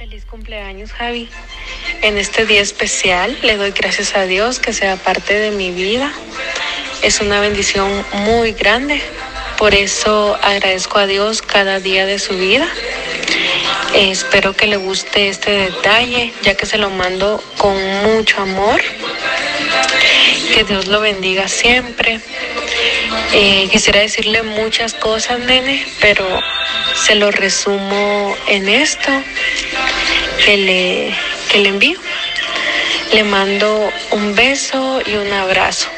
Feliz cumpleaños, Javi. En este día especial le doy gracias a Dios que sea parte de mi vida. Es una bendición muy grande. Por eso agradezco a Dios cada día de su vida. Eh, espero que le guste este detalle, ya que se lo mando con mucho amor. Que Dios lo bendiga siempre. Eh, quisiera decirle muchas cosas, nene, pero se lo resumo en esto que le, que le envío. Le mando un beso y un abrazo.